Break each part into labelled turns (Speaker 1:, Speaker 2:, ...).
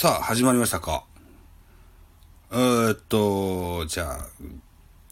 Speaker 1: さあ、始まりましたか。えー、っと、じゃあ、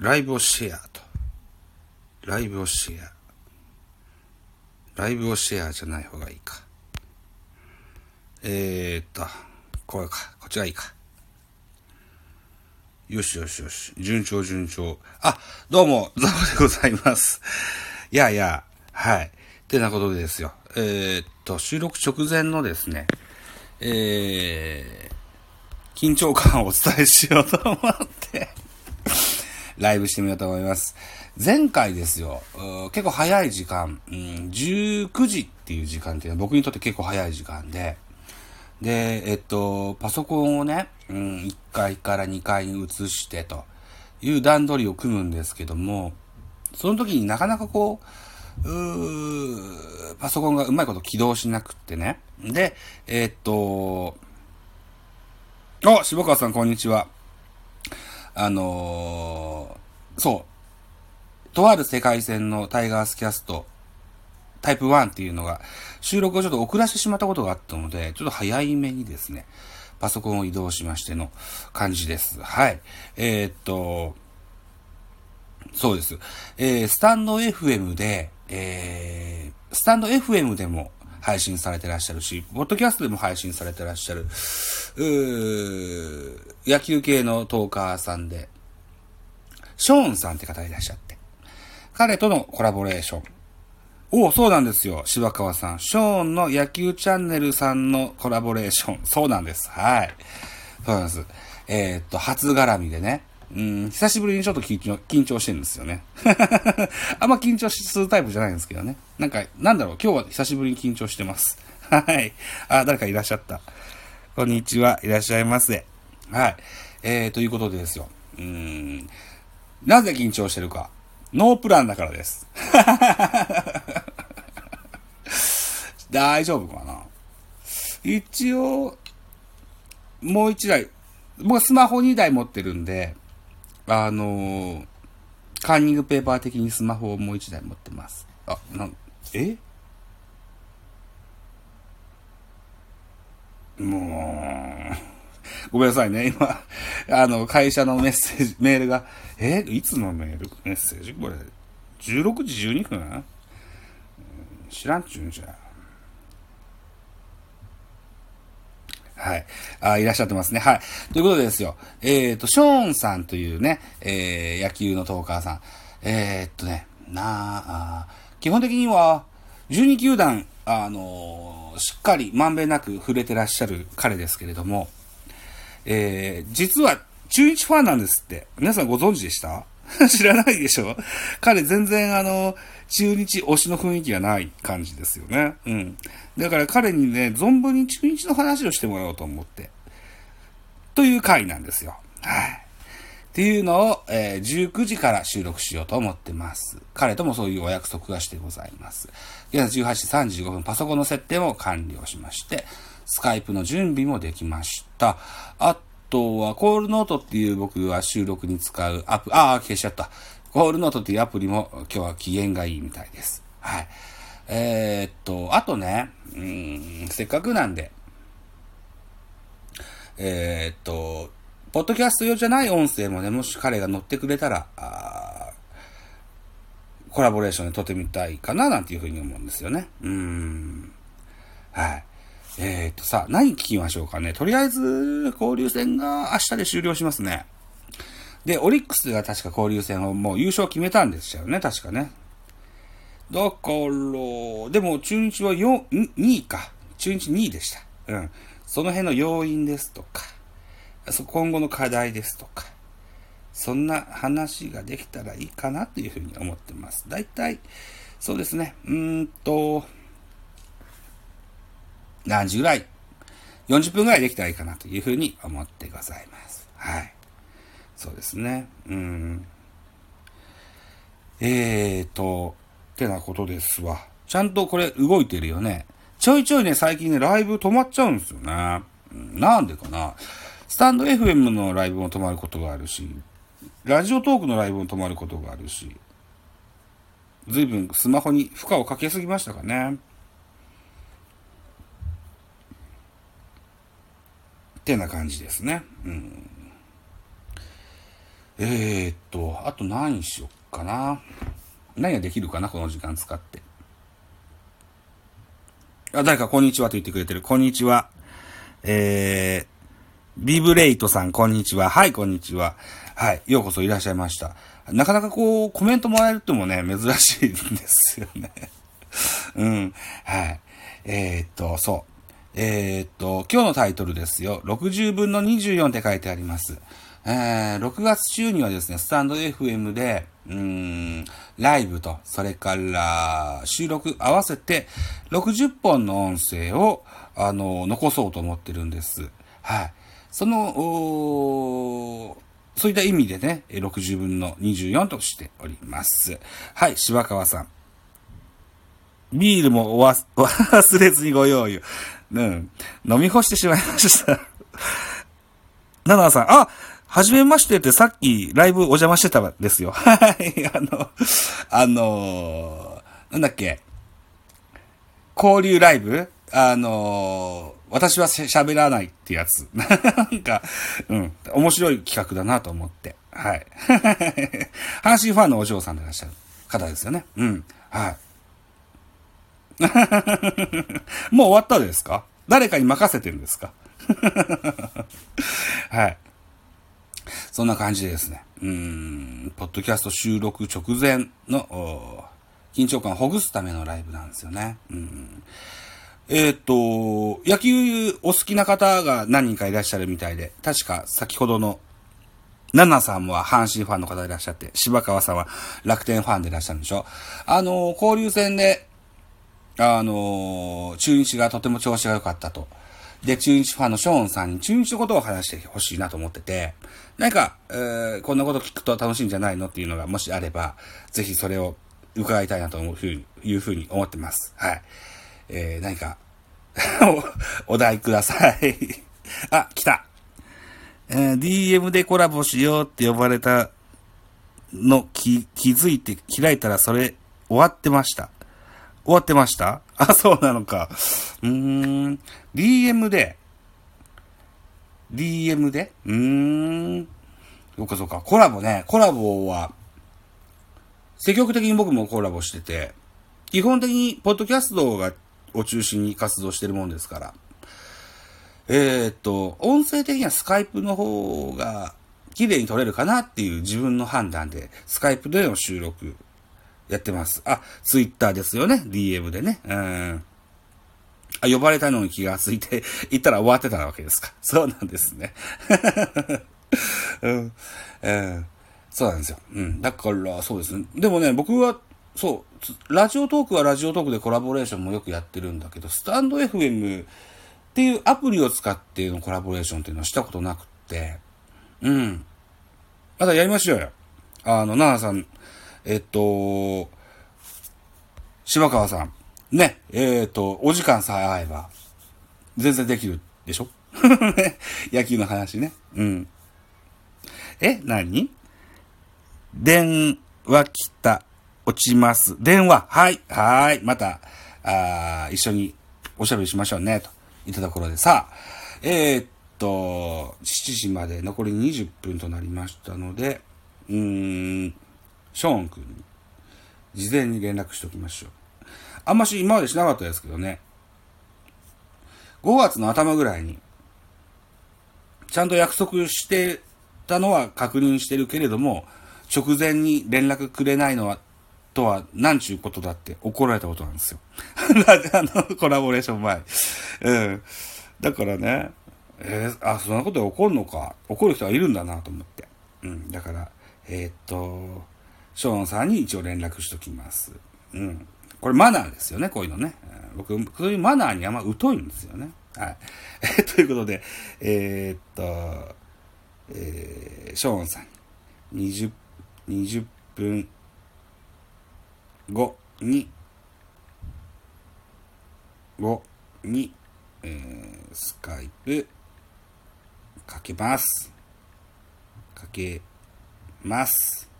Speaker 1: ライブをシェアと。ライブをシェア。ライブをシェアじゃない方がいいか。えー、っと、これか。こっちがいいか。よしよしよし。順調順調。あ、どうも、ザボでございます。いやいや、はい。ってなことでですよ。えー、っと、収録直前のですね、えー、緊張感をお伝えしようと思ってライブしてみようと思います。前回ですよ、結構早い時間、うん、19時っていう時間っていうのは僕にとって結構早い時間で、で、えっと、パソコンをね、うん、1階から2階に移してという段取りを組むんですけども、その時になかなかこう、うパソコンがうまいこと起動しなくってね。で、えー、っと、あ、渋川さんこんにちは。あのー、そう。とある世界線のタイガースキャスト、タイプ1っていうのが、収録をちょっと遅らせてしまったことがあったので、ちょっと早いめにですね、パソコンを移動しましての感じです。はい。えー、っと、そうです。えー、スタンド FM で、えー、スタンド FM でも配信されてらっしゃるし、ポッドキャストでも配信されてらっしゃる、うー野球系のトーカーさんで、ショーンさんって方がいらっしゃって、彼とのコラボレーション。おそうなんですよ。柴川さん。ショーンの野球チャンネルさんのコラボレーション。そうなんです。はい。そうなんです。えー、っと、初絡みでね。うん、久しぶりにちょっと緊張、緊張してるんですよね。あんま緊張するタイプじゃないんですけどね。なんか、なんだろう、今日は久しぶりに緊張してます。はい。あ、誰かいらっしゃった。こんにちは、いらっしゃいませ。はい。えー、ということでですよ。うん、なぜ緊張してるか。ノープランだからです。大丈夫かな一応、もう一台、僕はスマホ2台持ってるんで、あのー、カーニングペーパー的にスマホをもう一台持ってます。あ、なん、え？もう、ごめんなさいね。今、あの、会社のメッセージ、メールが、え？いつのメール？メッセージ？これ、16時12分？知らんちゅうんじゃ。はい。あ、いらっしゃってますね。はい。ということでですよ。えっ、ー、と、ショーンさんというね、えー、野球のトーカーさん。えー、っとね、なあ、基本的には、12球団、あのー、しっかりまんべんなく触れてらっしゃる彼ですけれども、えー、実は中日ファンなんですって。皆さんご存知でした？知らないでしょ？彼全然あの、中日推しの雰囲気がない感じですよね。うん。だから彼にね、存分に中日の話をしてもらおうと思って。という回なんですよ。はい。っていうのを、えー、19時から収録しようと思ってます。彼ともそういうお約束がしてございます。現在18時35分、パソコンの設定も完了しまして、スカイプの準備もできました。あとは、コールノートっていう僕は収録に使うアプ、ああ、消しちゃった。コールノートっていうアプリも今日は機嫌がいいみたいです。はい。えー、っと、あとね、うん、せっかくなんで、えー、っと、ポッドキャスト用じゃない音声もね、もし彼が乗ってくれたら、あコラボレーションで撮ってみたいかな、なんていうふうに思うんですよね。うん。はい。えー、っとさ、何聞きましょうかね。とりあえず、交流戦が明日で終了しますね。で、オリックスが確か交流戦をもう優勝決めたんですよね、確かね。だから、でも中日は4、2位か。中日2位でした。うん。その辺の要因ですとか、そ今後の課題ですとか、そんな話ができたらいいかなというふうに思ってます。大体、そうですね、うーんと、何時ぐらい ?40 分ぐらいできたらいいかなというふうに思ってございます。はい。そうですね。うん。えーと、ってなことですわ。ちゃんとこれ動いてるよね。ちょいちょいね、最近ね、ライブ止まっちゃうんですよね。なんでかな。スタンド FM のライブも止まることがあるし、ラジオトークのライブも止まることがあるし、ずいぶんスマホに負荷をかけすぎましたかね。てな感じですね。うん。えー、っと、あと何しよっかな。何ができるかな、この時間使って。あ、誰かこんにちはと言ってくれてる。こんにちは。えー、ビブレイトさん、こんにちは。はい、こんにちは。はい、ようこそいらっしゃいました。なかなかこう、コメントもらえるってもね、珍しいんですよね。うん。はい。えー、っと、そう。えー、っと、今日のタイトルですよ。60分の24って書いてあります。えー、6月中にはですね、スタンド FM で、うん、ライブと、それから収録合わせて60本の音声を、あの、残そうと思ってるんです。はい。その、そういった意味でね、60分の24としております。はい、柴川さん。ビールも 忘れずにご用意。うん。飲み干してしまいました。ナナさん、あはじめましてってさっきライブお邪魔してたんですよ。はい。あの、あのー、なんだっけ。交流ライブ？あのー、私は喋らないってやつ。なんか、うん、面白い企画だなと思って。はい。阪神ファンのお嬢さんでいらっしゃる方ですよね。うん。はい。もう終わったですか？誰かに任せてるんですか？はい。そんな感じでですね。うん、ポッドキャスト収録直前の、緊張感をほぐすためのライブなんですよね。うん、えー、っと、野球お好きな方が何人かいらっしゃるみたいで、確か先ほどのナナさんは阪神ファンの方いらっしゃって、柴川さんは楽天ファンでいらっしゃるんでしょあの、交流戦であの、中日がとても調子が良かったと。で、中日ファンのショーンさんに中日のことを話してほしいなと思ってて、何か、えー、こんなこと聞くと楽しいんじゃないのっていうのがもしあれば、ぜひそれを伺いたいなと思うふうに、いうふうに思ってます。はい。えー、何かお、お題ください あ、来た。えー、DM でコラボしようって呼ばれたの気、気づいて開いたらそれ終わってました。終わってました？あ、そうなのか。うーん。DM で、DM で？うーん。そうかそうか。コラボね。コラボは、積極的に僕もコラボしてて、基本的に、ポッドキャストが、を中心に活動してるもんですから。えー、っと、音声的にはスカイプの方が、綺麗に撮れるかなっていう自分の判断で、スカイプでの収録やってます。あ、ツイッターですよね。DM でね。うん。あ、呼ばれたのに気がついて、行ったら終わってたわけですか。そうなんですね。うん。えー、そうなんですよ。うん。だから、そうですね。でもね、僕は、そう、ラジオトークはラジオトークでコラボレーションもよくやってるんだけど、スタンド FM っていうアプリを使ってのコラボレーションっていうのはしたことなくって、うん。まだやりましょうよ。あの、ナナさん、えっと、柴川さん、ね、えっと、お時間さえ合えば、全然できるでしょ？野球の話ね。うん。え何？電話来た。落ちます。電話。はい。はい。また、あ一緒におしゃべりしましょうね。と言ったところでさあ、えー、っと、7時まで残り20分となりましたので、うーん、ショーン君に、事前に連絡しておきましょう。あんまし今までしなかったですけどね。5月の頭ぐらいに、ちゃんと約束してたのは確認してるけれども、直前に連絡くれないのは、とは、なんちゅうことだって怒られたことなんですよ。あの、コラボレーション前。うん。だからね、えー、あ、そんなことで怒るのか。怒る人がいるんだなと思って。うん。だから、えー、っと、ショーンさんに一応連絡しときます。うん。これマナーですよね、こういうのね。僕、そういうマナーにあんま疎いんですよね。はい。ということで、えー、っと、えー、ショーンさんに20、20分後に、後に、えー、スカイプかけます。かけます。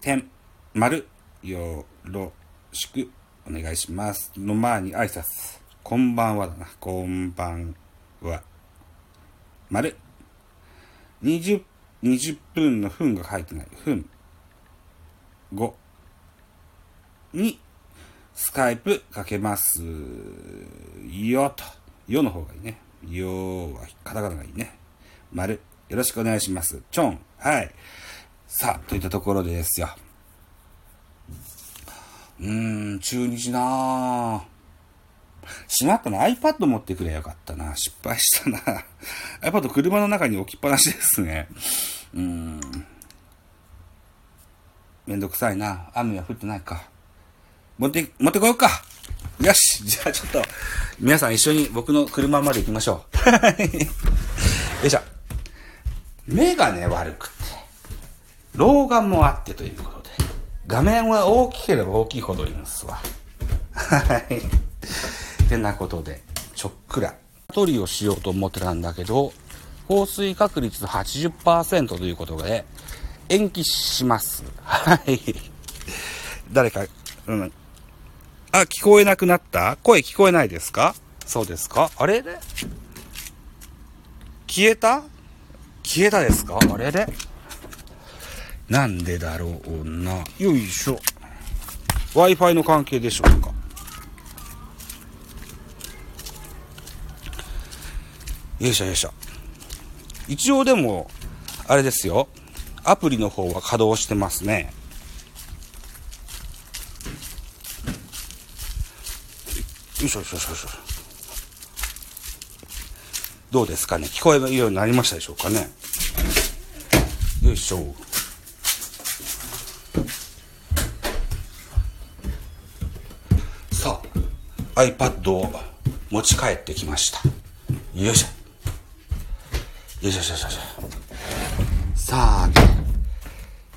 Speaker 1: 点、丸、よろしくお願いします。の前に挨拶。こんばんはだな。こんばんは、丸。20、20分の分が書いてない。分。5。に、スカイプかけますよと。よの方がいいね。よはカタカナがいいね。丸。よろしくお願いします。ちょん。はい。さあ、といったところでですよ。うーん、中日なぁ。しまったな。iPad 持ってくれよかったな。失敗したな。iPad 車の中に置きっぱなしですね。うーん。めんどくさいな。雨は降ってないか。持って、持ってこようか。よし。じゃあちょっと、皆さん一緒に僕の車まで行きましょう。よいしょ。目がね、悪くて。老眼もあってということで。画面は大きければ大きいほどいいんですわ。はい。ってなことで、ちょっくら。取りをしようと思ってたんだけど、降水確率80%ということで、延期します。はい。誰か、うん、あ、聞こえなくなった？声聞こえないですか？そうですか？あれで？消えた？消えたですか？あれで？なんでだろうな。よいしょ。Wi-Fi の関係でしょうか。よいしょよいしょ。一応でも、あれですよ。アプリの方は稼働してますね。よいしょよいしょよいしょ。どうですかね聞こえるようになりましたでしょうかねよいしょ。さあ、iPad を持ち帰ってきました。よいしょ。よいしょよいしょしょ。さあ、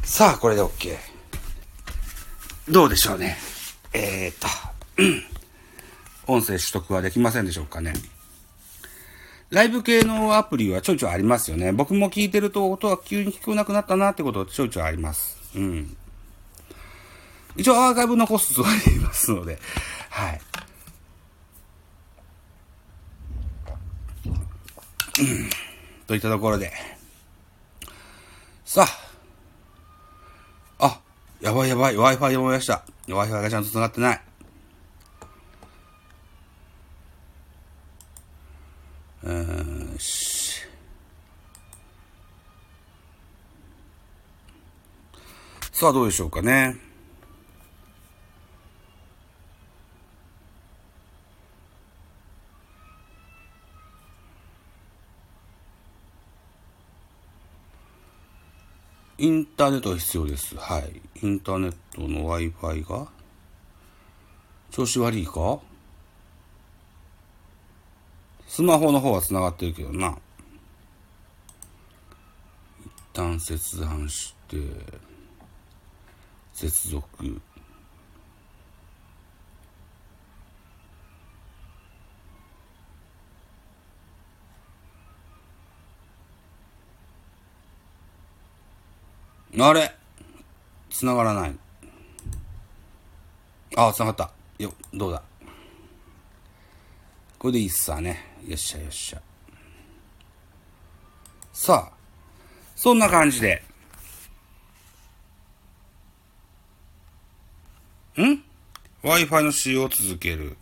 Speaker 1: さあ、これで OK。どうでしょうね。えー、っと、音声取得はできませんでしょうかね。ライブ系のアプリはちょいちょいありますよね。僕も聞いてると音が急に聞こえなくなったなってことちょいちょいあります。うん。一応アーカイブ残すつもりでいますので、はい。うん。といったところで。さあ。あ、やばいやばい。Wi-Fi 思い出した。Wi-Fi がちゃんと繋がってない。うんしさあどうでしょうかね。インターネットが必要です。はい。インターネットの Wi-Fi が？調子悪いか？スマホの方は繋がってるけどな。一旦切断して、接続。あれ繋がらない。あ、繋がった。よ、どうだこれでいいっすわね。よっしゃよっしゃ。さあ、そんな感じで。ん ?Wi-Fi の使用を続ける。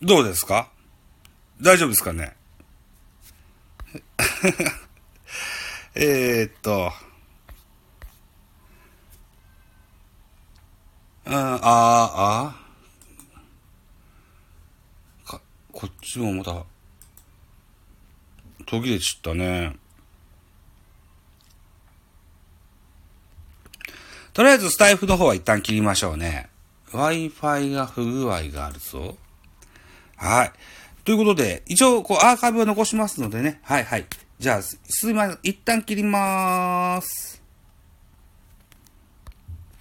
Speaker 1: どうですか？大丈夫ですかね？えっと、ああ、あか、こっちもまた、途切れちったね。とりあえずスタイフの方は一旦切りましょうね。Wi-Fi が不具合があるぞ。はい。ということで、一応、こう、アーカイブは残しますのでね。はいはい。じゃあ、すいません。一旦切りまーす。